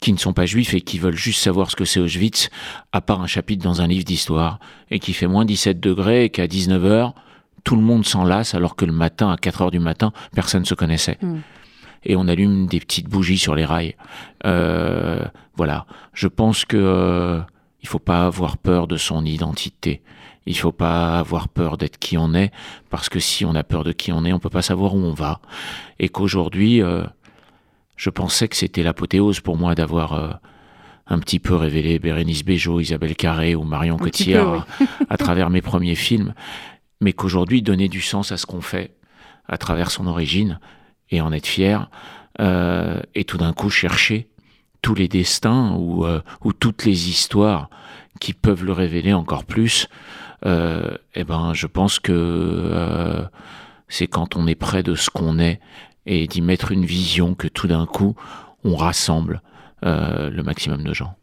qui ne sont pas juifs et qui veulent juste savoir ce que c'est Auschwitz, à part un chapitre dans un livre d'histoire, et qui fait moins 17 degrés et qu'à 19h, tout le monde s'en lasse alors que le matin, à 4h du matin, personne ne se connaissait. Mm. Et on allume des petites bougies sur les rails. Euh, voilà, je pense que euh, il faut pas avoir peur de son identité. Il faut pas avoir peur d'être qui on est, parce que si on a peur de qui on est, on peut pas savoir où on va. Et qu'aujourd'hui, euh, je pensais que c'était l'apothéose pour moi d'avoir euh, un petit peu révélé Bérénice Bejo, Isabelle Carré ou Marion Cotillard à, travers mes (laughs) premiers films, mais qu'aujourd'hui, donner du sens à ce qu'on fait à travers son origine et en être fier, euh, et tout d'un coup chercher tous les destins ou, ou toutes les histoires qui peuvent le révéler encore plus, eh ben, je pense que c'est quand on est près de ce qu'on est et d'y mettre une vision que tout d'un coup, on rassemble euh, le maximum de gens.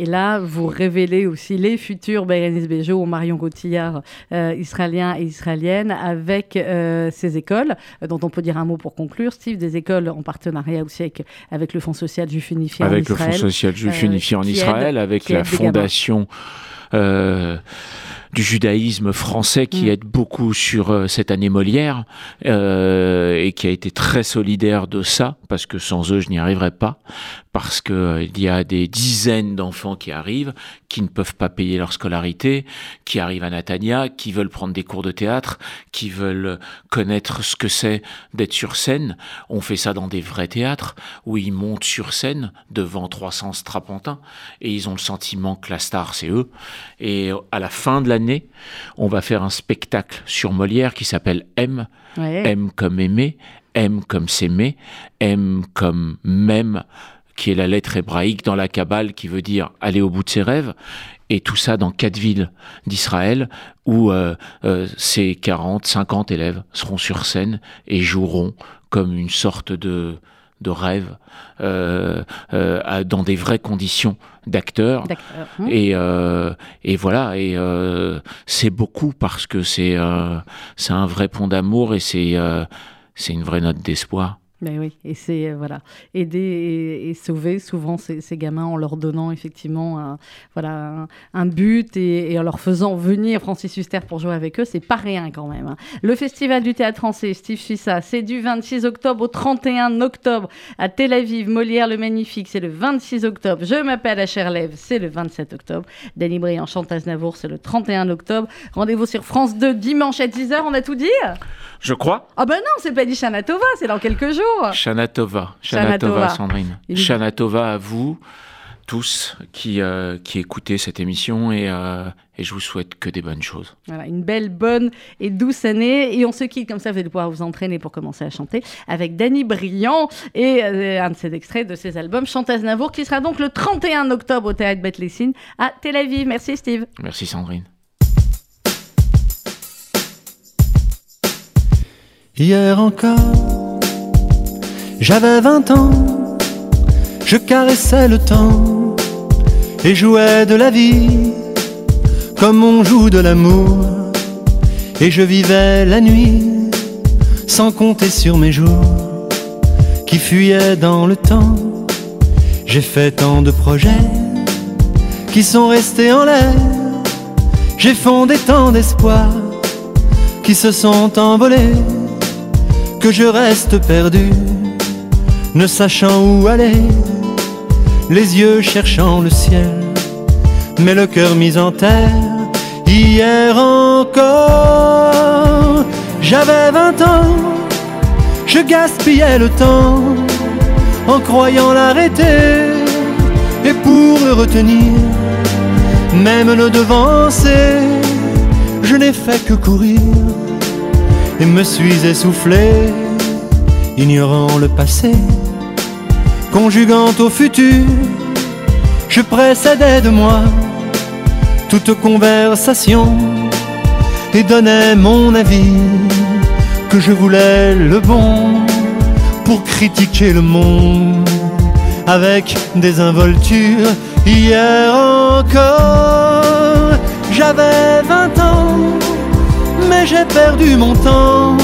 Et là, vous révélez aussi les futurs Bérénice Bejo ou Marion Gautillard, euh, israéliens et israéliennes, avec euh, ces écoles, dont on peut dire un mot pour conclure, Steve, des écoles en partenariat aussi avec, avec le Fonds social juif unifié en Israël. Avec le Fonds social juif unifié en Israël, avec la fondation du judaïsme français qui mm. aide beaucoup sur euh, cette année Molière euh, et qui a été très solidaire de ça parce que sans eux je n'y arriverais pas parce que euh, il y a des dizaines d'enfants qui arrivent qui ne peuvent pas payer leur scolarité qui arrivent à Natania qui veulent prendre des cours de théâtre qui veulent connaître ce que c'est d'être sur scène. On fait ça dans des vrais théâtres où ils montent sur scène devant 300 strapantins et ils ont le sentiment que la star c'est eux. Et à la fin de la on va faire un spectacle sur Molière qui s'appelle M. M comme aimer, M comme s'aimer, M comme même, qui est la lettre hébraïque dans la Kabbale qui veut dire aller au bout de ses rêves. Et tout ça dans quatre villes d'Israël où euh, euh, ces 40, 50 élèves seront sur scène et joueront comme une sorte de, de rêve euh, euh, dans des vraies conditions d'acteurs. Hum. Et, euh, et voilà, et c'est beaucoup parce que c'est c'est un vrai pont d'amour et c'est c'est une vraie note d'espoir. Mais oui, et c'est euh, voilà, aider et, sauver souvent ces, gamins en leur donnant effectivement un, voilà, un, but et, en leur faisant venir Francis Huster pour jouer avec eux, c'est pas rien quand même. Hein. Le Festival du théâtre français, Steve Fissa, c'est du 26 octobre au 31 octobre à Tel Aviv. Molière le Magnifique, c'est le 26 octobre. Je m'appelle Lève, c'est le 27 octobre. Danny Briand chante Aznavour, c'est le 31 octobre. Rendez-vous sur France 2 dimanche à 10h, on a tout dit? Je crois. Ah ben non, c'est pas dit Tova, c'est dans quelques jours. Shanatova, Shanatova, Sandrine. Shanatova à vous tous qui, euh, qui écoutez cette émission et, euh, et, je vous souhaite que des bonnes choses. Voilà, une belle, bonne et douce année. Et on se quitte comme ça, vous allez pouvoir vous entraîner pour commencer à chanter avec Danny Briand et euh, un de ses extraits de ses albums Chanteuse Navour qui sera donc le 31 octobre au Théâtre Beth à Tel Aviv. Merci Steve. Merci Sandrine. Hier encore j'avais vingt ans, je caressais le temps et jouais de la vie comme on joue de l'amour. Et je vivais la nuit sans compter sur mes jours qui fuyaient dans le temps. J'ai fait tant de projets qui sont restés en l'air. J'ai fondé tant d'espoirs qui se sont envolés que je reste perdu ne sachant où aller, les yeux cherchant le ciel, mais le cœur mis en terre. Hier encore, j'avais vingt ans, je gaspillais le temps en croyant l'arrêter et pour le retenir, même le devancer, je n'ai fait que courir et me suis essoufflé ignorant le passé, conjuguant au futur, je précédais de moi toute conversation et donnais mon avis que je voulais le bon pour critiquer le monde avec des involtures. Hier encore, j'avais vingt ans, mais j'ai perdu mon temps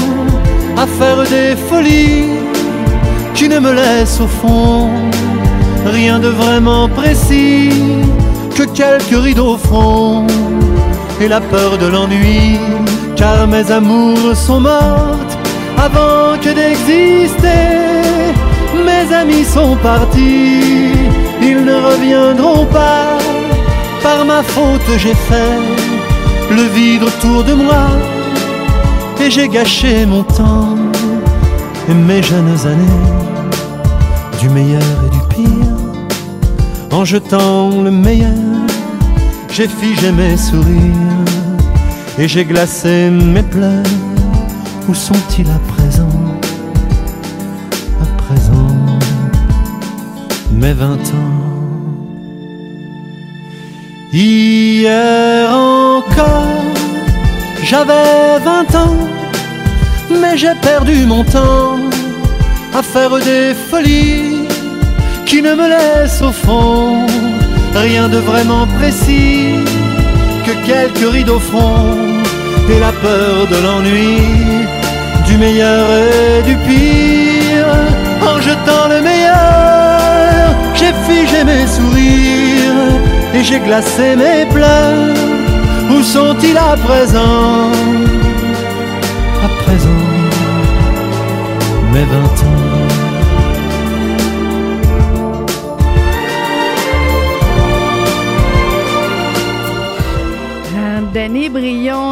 à faire des folies qui ne me laissent au fond rien de vraiment précis que quelques rideaux au front et la peur de l'ennui car mes amours sont mortes avant que d'exister. Mes amis sont partis ils ne reviendront pas. Par ma faute j'ai fait le vide autour de moi et j'ai gâché mon temps mes jeunes années du meilleur et du pire. En jetant le meilleur j'ai figé mes sourires. Et j'ai glacé mes pleurs. Où sont-ils à présent? À présent mes vingt ans. Hier encore, j'avais vingt ans, mais j'ai perdu mon temps à faire des folies qui ne me laissent au fond rien de vraiment précis que quelques rides au front et la peur de l'ennui, du meilleur et du pire. En jetant le meilleur, j'ai figé mes sourires et j'ai glacé mes pleurs. Où sont-ils à présent? À présent, mes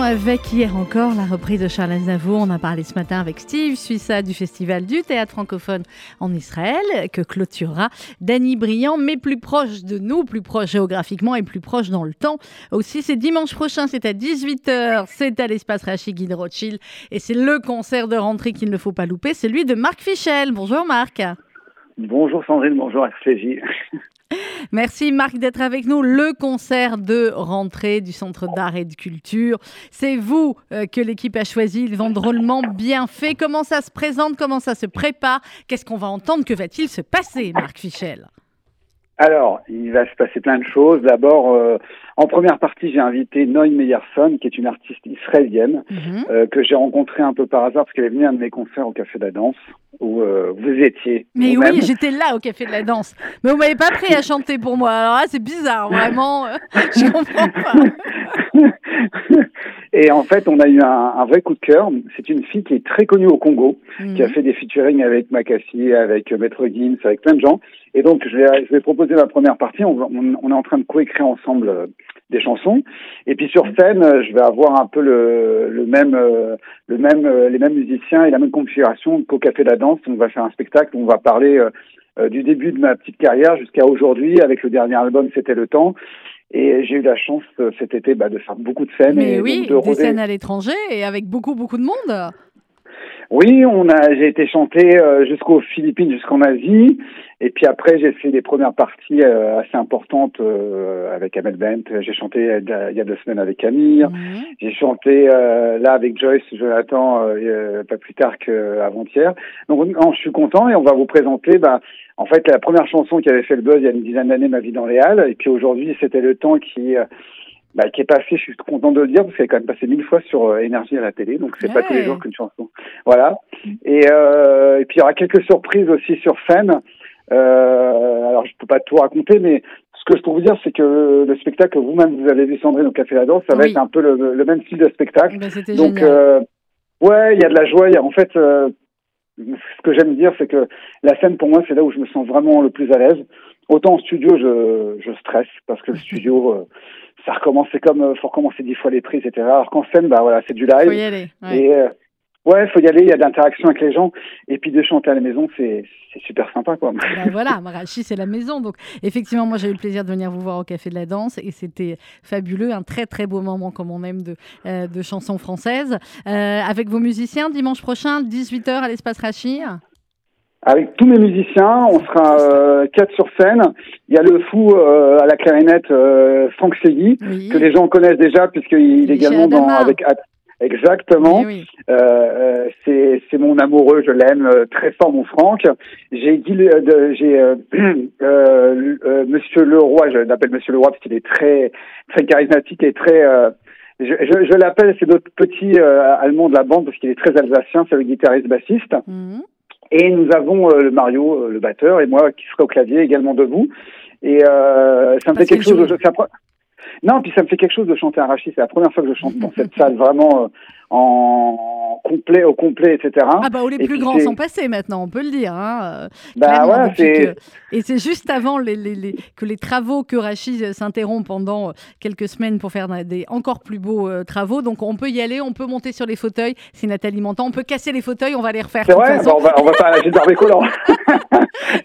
avec hier encore la reprise de Charles Aznavour. On a parlé ce matin avec Steve Suissa du Festival du théâtre francophone en Israël que clôturera Danny Brillant, mais plus proche de nous, plus proche géographiquement et plus proche dans le temps. Aussi, c'est dimanche prochain, c'est à 18h, c'est à l'espace Rachid Rothschild et c'est le concert de rentrée qu'il ne faut pas louper, celui de Marc Fichel. Bonjour Marc. Bonjour Sandrine, bonjour RCJ. (laughs) Merci Marc d'être avec nous. Le concert de rentrée du Centre d'art et de culture. C'est vous euh, que l'équipe a choisi. Ils vont drôlement bien fait. Comment ça se présente? Comment ça se prépare? Qu'est-ce qu'on va entendre? Que va-t-il se passer, Marc Fichel? Alors, il va se passer plein de choses. D'abord, euh, en première partie, j'ai invité Noy Meyerson, qui est une artiste israélienne, mhm. euh, que j'ai rencontrée un peu par hasard, parce qu'elle est venue à un de mes concerts au Café de la Danse, où euh, vous étiez. Mais oui, j'étais là au Café de la Danse. Mais vous m'avez pas pris à chanter pour moi. Alors là, c'est bizarre, vraiment. (laughs) je comprends pas. (laughs) Et en fait, on a eu un, vrai coup de cœur. C'est une fille qui est très connue au Congo, qui a mhm. fait des featuring avec Makassi, avec Maître Gims, avec plein de gens. Et donc, je vais, je vais proposer ma première partie. On, on, est en train de coécrire ensemble euh, des chansons. Et puis sur scène, je vais avoir un peu le, le même, euh, le même, euh, les mêmes musiciens et la même configuration qu'au Café de la Danse. On va faire un spectacle. On va parler du début de ma petite carrière jusqu'à aujourd'hui. Avec le dernier album, c'était le temps. Et j'ai eu la chance cet été bah, de faire beaucoup de scènes. Mais oui, des scènes à l'étranger et avec beaucoup, beaucoup de monde. Oui, on a, j'ai été chanter euh, jusqu'aux Philippines, jusqu'en Asie, et puis après j'ai fait des premières parties euh, assez importantes euh, avec Ahmed Bent. J'ai chanté il y a deux semaines avec Camille. Mhm. J'ai chanté là avec Joyce Jonathan pas plus tard qu'avant-hier. Donc je suis content et on va vous présenter. Bah, en fait, la première chanson qui avait fait le buzz il y a une dizaine d'années, Ma vie dans les Halles, et puis aujourd'hui c'était le temps qui bah, qui est passé, je suis content de le dire, parce qu'elle est quand même passé mille fois sur euh, Énergie à la télé, donc c'est pas tous les jours qu'une chanson. Voilà. Et, euh, et puis il y aura quelques surprises aussi sur scène. Euh, alors je peux pas tout raconter, mais ce que je peux vous dire, c'est que le spectacle, vous-même, vous avez vu Sandrine au Café La Danse, ça va être un peu le, le, même style de spectacle. Bah, donc, euh, ouais, il y a de la joie. en fait, euh, ce que j'aime dire, c'est que la scène, pour moi, c'est là où je me sens vraiment le plus à l'aise. Autant en studio, je, je stresse parce que le studio, euh, ça recommence, c'est comme, euh, faut recommencer dix fois les prix, etc. Alors qu'en scène, bah voilà, c'est du live. Faut y aller. Ouais. Et, euh, ouais, faut y aller, il y a de l'interaction avec les gens. Et puis de chanter à la maison, c'est super sympa, quoi. Ben (laughs) voilà, Marachi, c'est la maison. Donc, effectivement, moi, j'ai eu le plaisir de venir vous voir au Café de la Danse et c'était fabuleux. Un très, très beau moment, comme on aime, de, euh, de chansons françaises. Euh, avec vos musiciens, dimanche prochain, 18h à l'Espace Rachi avec tous mes musiciens, on sera euh, quatre sur scène. Il y a le fou euh, à la clarinette euh, Franck Segui, que les gens connaissent déjà puisqu'il est également dans avec exactement. Euh, c'est c'est mon amoureux, je l'aime très fort mon Franck. J'ai dit j'ai (clears throat) Monsieur Leroy, je l'appelle Monsieur Leroy parce qu'il est très très charismatique et très je, je, je l'appelle, c'est notre petit allemand de la bande parce qu'il est très alsacien, c'est le guitariste bassiste. Mhm. Et nous avons euh, le Mario, euh, le batteur, et moi qui serai au clavier également debout. Et euh, ça me fait quelque chose. De, non, puis ça me fait quelque chose de chanter un rachis. C'est la première fois que je chante dans (laughs) cette salle, vraiment en complet, au complet, etc. Ah bah, les plus grands sont passés maintenant, on peut le dire. Hein, bah ouais, c'est... Et c'est juste avant les, les, les, que les travaux que Rachid s'interrompent pendant quelques semaines pour faire des encore plus beaux travaux. Donc on peut y aller, on peut monter sur les fauteuils. Si Nathalie m'entend, on peut casser les fauteuils, on va les refaire. C'est vrai, bah, on, va, on va faire la collant. (laughs)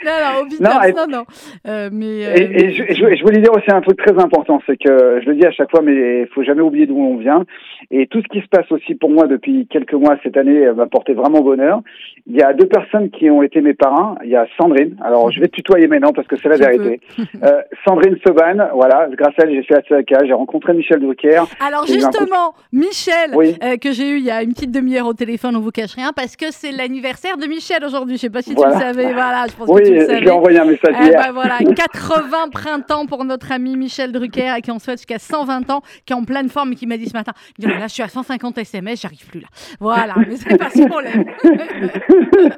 non, non, au (laughs) non, non. Euh, mais, euh, et, je, je, je, voulais dire aussi un truc très important, c'est que je le dis à chaque fois, mais il faut jamais oublier d'où on vient. Et tout ce qui se passe aussi pour moi depuis quelques moi cette année m'a porté vraiment bonheur. Il y a deux personnes qui ont été mes parrains. Il y a Sandrine. Alors je vais tutoyer maintenant parce que c'est la vérité. (laughs) Euh, Sandrine Soban, voilà, grâce à elle j'ai fait la CAK, j'ai rencontré Michel Drucker. Alors justement, Michel, euh, que j'ai eu il y a une petite demi-heure au téléphone, on vous cache rien, parce que c'est l'anniversaire de Michel aujourd'hui. Je sais pas si tu le savais. Voilà, je pense oui, que tu le savais. j'ai envoyé un message eh hier. voilà, (laughs) 80 printemps pour notre ami Michel Drucker, à qui on souhaite jusqu'à 120 ans, qui est en pleine forme et qui m'a dit ce matin, là je suis à 150 SMS, j'arrive plus là. Voilà, mais c'est pas ce problème. (laughs)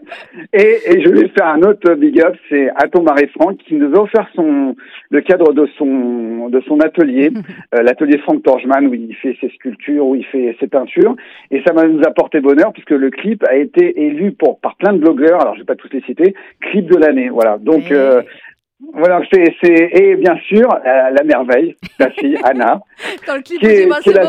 et, et, je voulais faire un autre big up, c'est Atom Marie-Franck qui nous a offert son, le cadre de son, de son atelier, (laughs) euh, l'atelier Franck Torgeman où il fait ses sculptures, où il fait ses peintures. Et ça m'a nous apporté bonheur puisque le clip a été élu pour, par plein de blogueurs, alors je vais pas tous les citer, clip de l'année. Voilà. Donc, euh, voilà, c'est, c'est, et bien sûr, euh, la merveille, sa fille, (laughs) Anna. Dans le clip, est,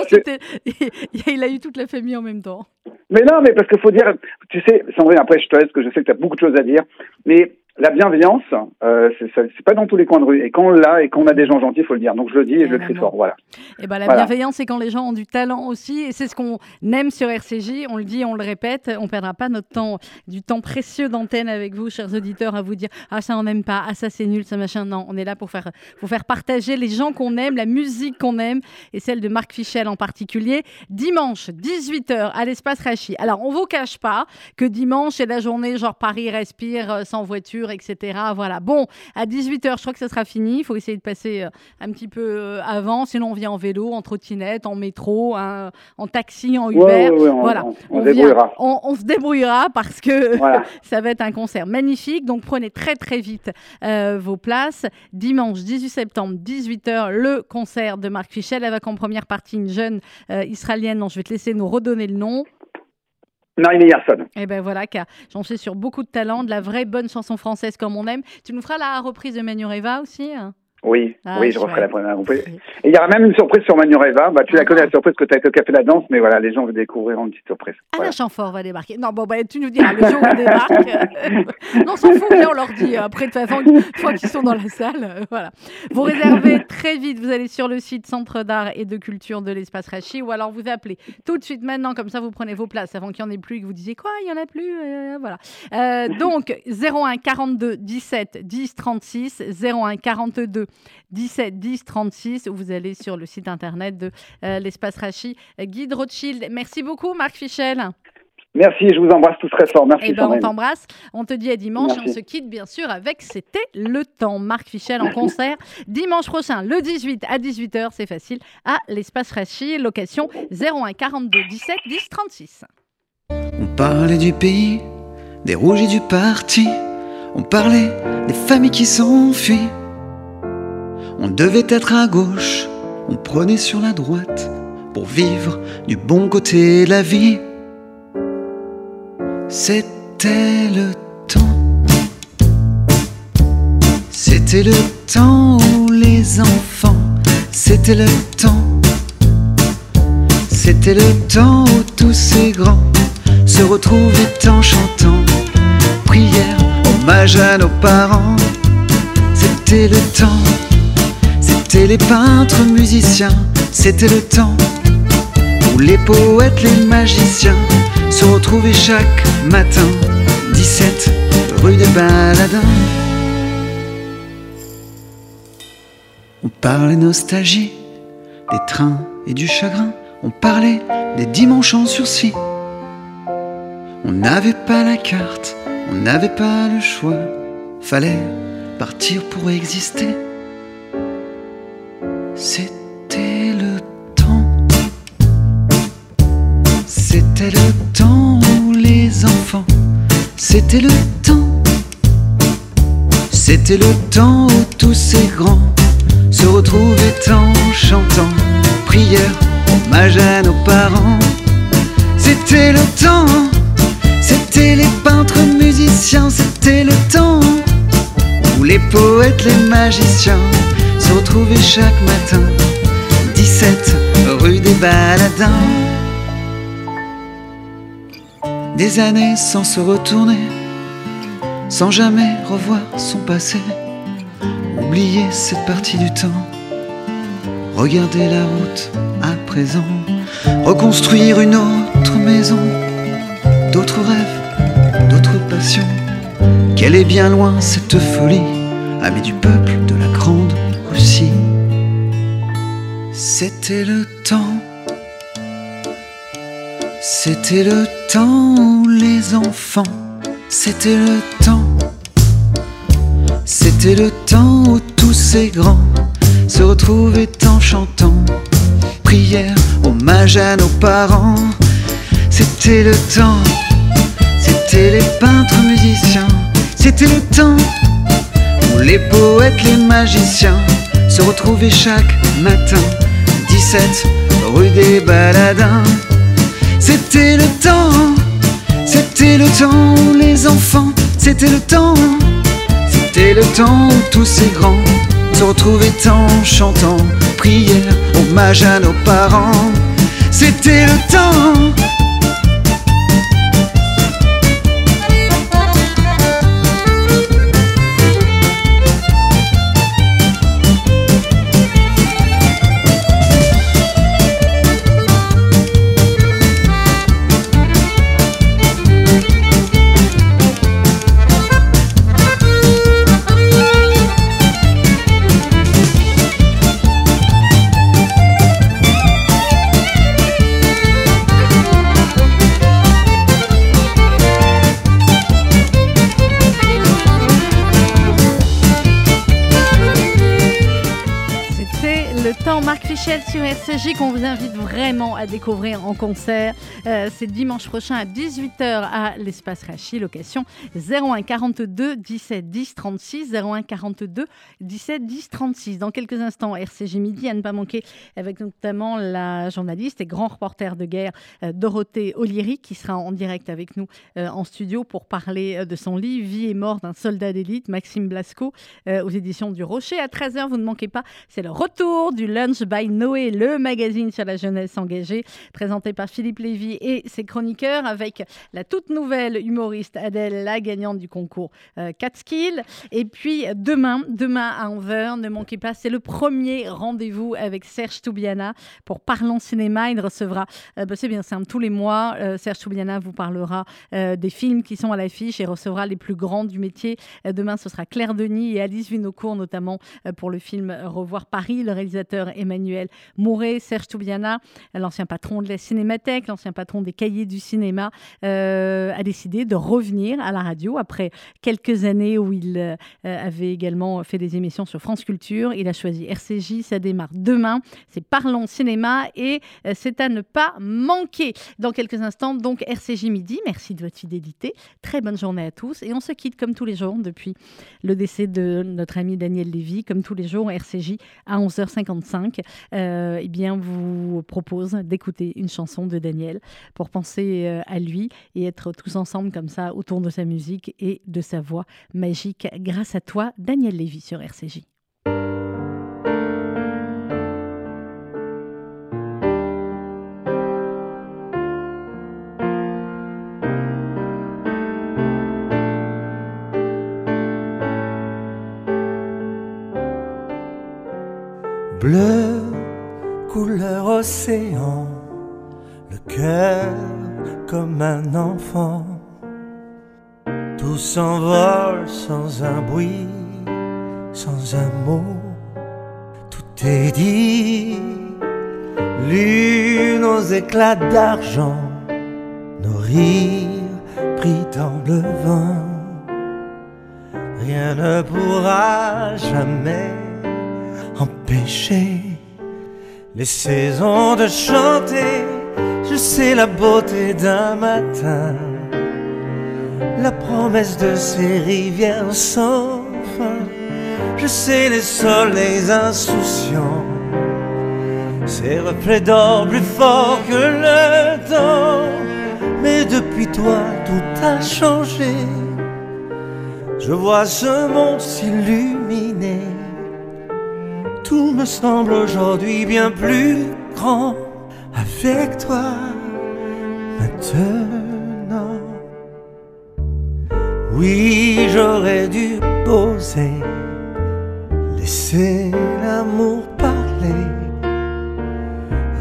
c'était... (laughs) il a eu toute la famille en même temps. Mais non, mais parce qu'il faut dire, tu sais, Sandrine, après je te laisse, que je sais que tu as beaucoup de choses à dire, mais la bienveillance, euh, c'est pas dans tous les coins de rue. Et quand on l'a et qu'on a des gens gentils, il faut le dire. Donc je le dis et, je le crie fort. Voilà. Et ben la bienveillance, c'est quand les gens ont du talent aussi. Et c'est ce qu'on aime sur RCJ. On le dit, on le répète. On perdra pas notre temps, du temps précieux d'antenne avec vous, chers auditeurs, à vous dire ah ça on n'aime pas, ah ça c'est nul, ça machin. Non, on est là pour faire, pour faire partager les gens qu'on aime, la musique qu'on aime et celle de Marc Fichel en particulier. Dimanche 18h à l'espace Rachi. Alors on vous cache pas que dimanche c'est la journée genre Paris respire euh, sans voiture etc. Voilà. Bon, à 18h, je crois que ça sera fini. Il faut essayer de passer euh, un petit peu euh, avant. Sinon, on vient en vélo, en trottinette, en métro, hein, en taxi, en Uber. voilà. On, se débrouillera parce que (laughs) ça va être un concert magnifique. Donc, prenez très, très vite euh, vos places. Dimanche 18 septembre, 18h, le concert de Marc Fichel avec en première partie une jeune israélienne dont je vais te laisser nous redonner le nom. Naomi Yarson. Et eh ben voilà, j'en sais sur beaucoup de talent, de la vraie bonne chanson française comme on aime. Tu nous feras la reprise de Manureva aussi hein? Oui, ah, oui, je referai la première. Et il y aura même une surprise sur Manureva. Bah, tu la connais la surprise que tu as avec le Café de la Danse, mais voilà, les gens vont découvrir une petite surprise. Alain voilà. Chamfort va débarquer. Non, bon, bah, tu nous diras, le jour (laughs) où il débarque. Euh, (laughs) non, s'en fout, on leur dit. Euh, après, de toute façon, une fois qu'ils sont dans la salle, euh, voilà. Vous réservez très vite, vous allez sur le site Centre d'art et de culture de l'espace Rachi, ou alors vous appelez tout de suite maintenant, comme ça vous prenez vos places avant qu'il n'y en ait plus et que vous disiez quoi, il n'y en a plus, voilà. donc, 01 42 17 10 36, 01 42 17 10 36 ou vous allez sur le site internet de euh, l'espace Rachi, Guide Rothschild. Merci beaucoup Marc Fichel. Merci, je vous embrasse tous très fort. Merci. Eh ben, on t'embrasse. On te dit à dimanche. On se quitte bien sûr avec C'était le temps. Marc Fichel en concert dimanche prochain, le 18 à 18h, c'est facile, à l'espace Rachi, location 01 42 17 10 36. On parlait du pays, des rouges et du parti. On parlait des familles qui s'enfuient. On devait être à gauche, on prenait sur la droite pour vivre du bon côté de la vie. C'était le temps. C'était le temps où les enfants, c'était le temps. C'était le temps où tous ces grands se retrouvaient en chantant prière, hommage à nos parents. C'était le temps c'était les peintres musiciens, c'était le temps où les poètes, les magiciens se retrouvaient chaque matin. 17 rue des Baladins. On parlait nostalgie, des trains et du chagrin. On parlait des dimanches en sursis. On n'avait pas la carte, on n'avait pas le choix. Fallait partir pour exister. C'était le temps. C'était le temps où tous ces grands se retrouvaient en chantant prière, hommage à nos parents. C'était le temps. C'était les peintres musiciens. C'était le temps où les poètes, les magiciens se retrouver chaque matin. 17 rue des Baladins. Des années sans se retourner, sans jamais revoir son passé. Oublier cette partie du temps, regarder la route à présent, reconstruire une autre maison d'autres rêves, d'autres passions. Qu'elle est bien loin cette folie, amie du peuple, de la grande Russie. C'était le temps, c'était le temps les enfants, c'était le temps, c'était le temps où tous ces grands se retrouvaient en chantant prière, hommage à nos parents. C'était le temps, c'était les peintres musiciens, c'était le temps où les poètes, les magiciens se retrouvaient chaque matin. 17 rue des Baladins. C'était le temps, c'était le temps où les enfants, c'était le temps, c'était le temps tous ces grands se retrouvaient en chantant prière, hommage à nos parents. C'était le temps sur RCJ qu'on vous invite vraiment à découvrir en concert. Euh, c'est dimanche prochain à 18h à l'espace Rachi, location 01 42 17 10 36 01 42 17 10 36. Dans quelques instants, RCJ Midi à ne pas manquer avec notamment la journaliste et grand reporter de guerre euh, Dorothée Olieri qui sera en direct avec nous euh, en studio pour parler de son livre Vie et mort d'un soldat d'élite, Maxime Blasco, aux éditions du Rocher. À 13h, vous ne manquez pas, c'est le retour du Lunch by Noé, le magazine sur la jeunesse engagée, présenté par Philippe Lévy et ses chroniqueurs, avec la toute nouvelle humoriste Adèle, la gagnante du concours euh, Catskill. Et puis demain, demain à 11h, ne manquez pas, c'est le premier rendez-vous avec Serge Toubiana pour Parlons Cinéma. Il recevra, euh, bah, c'est bien simple, tous les mois, euh, Serge Toubiana vous parlera des films qui sont à l'affiche et recevra les plus grands du métier. demain, ce sera Claire Denis et Alice Vinocourt, notamment pour le film Revoir Paris. Le réalisateur Emmanuel Mouret, Serge Toubiana, l'ancien patron de la Cinémathèque, l'ancien patron des cahiers du cinéma, euh, a décidé de revenir à la radio après quelques années où il euh, avait également fait des émissions sur France Culture. Il a choisi RCJ, ça démarre demain. C'est Parlons Cinéma et euh, c'est à ne pas manquer. Dans quelques instants, donc RCJ Midi. Merci de votre fidélité. Très bonne journée à tous. Et on se quitte comme tous les jours depuis le décès de notre ami Daniel Lévy, comme tous les jours, RCJ à 11h55 euh, eh bien, vous propose d'écouter une chanson de Daniel pour penser euh, à lui et être tous ensemble comme ça autour de sa musique et de sa voix magique. Grâce à toi, Daniel Lévy sur RCJ. Bleu couleur océan, le cœur comme un enfant. Tout s'envole sans un bruit, sans un mot, tout est dit. Lune aux éclats d'argent, nos rires pris dans le vent. Rien ne pourra jamais empêcher les saisons de chanter, je sais la beauté d'un matin, la promesse de ces rivières sans fin, je sais les soleils insouciants, ces reflets d'or plus forts que le temps, mais depuis toi tout a changé, je vois ce monde s'illuminer tout me semble aujourd'hui bien plus grand. Avec toi maintenant. Oui, j'aurais dû poser, laisser l'amour parler,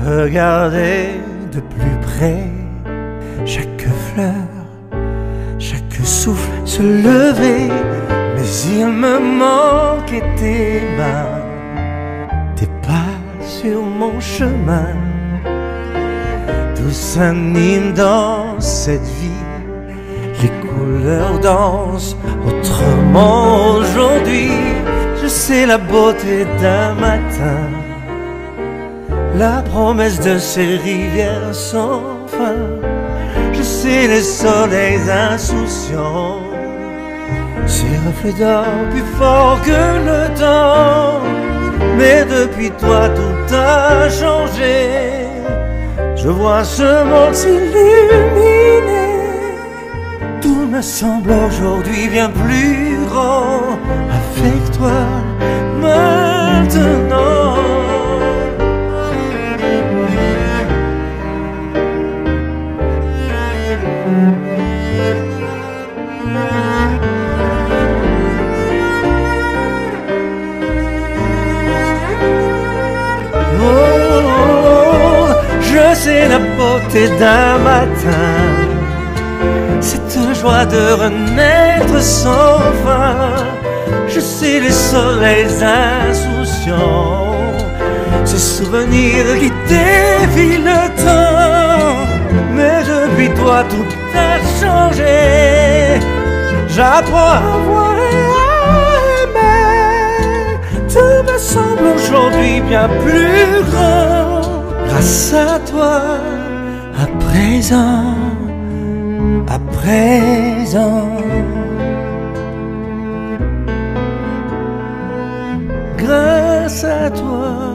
regarder de plus près chaque fleur que souffle se lever, mais il me manquait tes mains, sur mon chemin. Tout s'anime dans cette vie, les couleurs dansent autrement aujourd'hui. Je sais la beauté d'un matin, la promesse de ces rivières sans fin. Je sais les soleils insouciants, ces reflets d'or plus forts que le temps. Mais depuis toi tout a changé. Je vois ce monde s'illuminer. Tout me semble aujourd'hui bien plus grand avec toi c'est la beauté d'un matin, cette joie de renaître sans fin. Je sais les soleils insouciants, ces souvenirs qui défient le temps. Mais depuis toi tout a changé. J'apprends à voir et à aimer. Tout me semble aujourd'hui bien plus grand grâce à toi, à présent, à présent. Grâce à toi.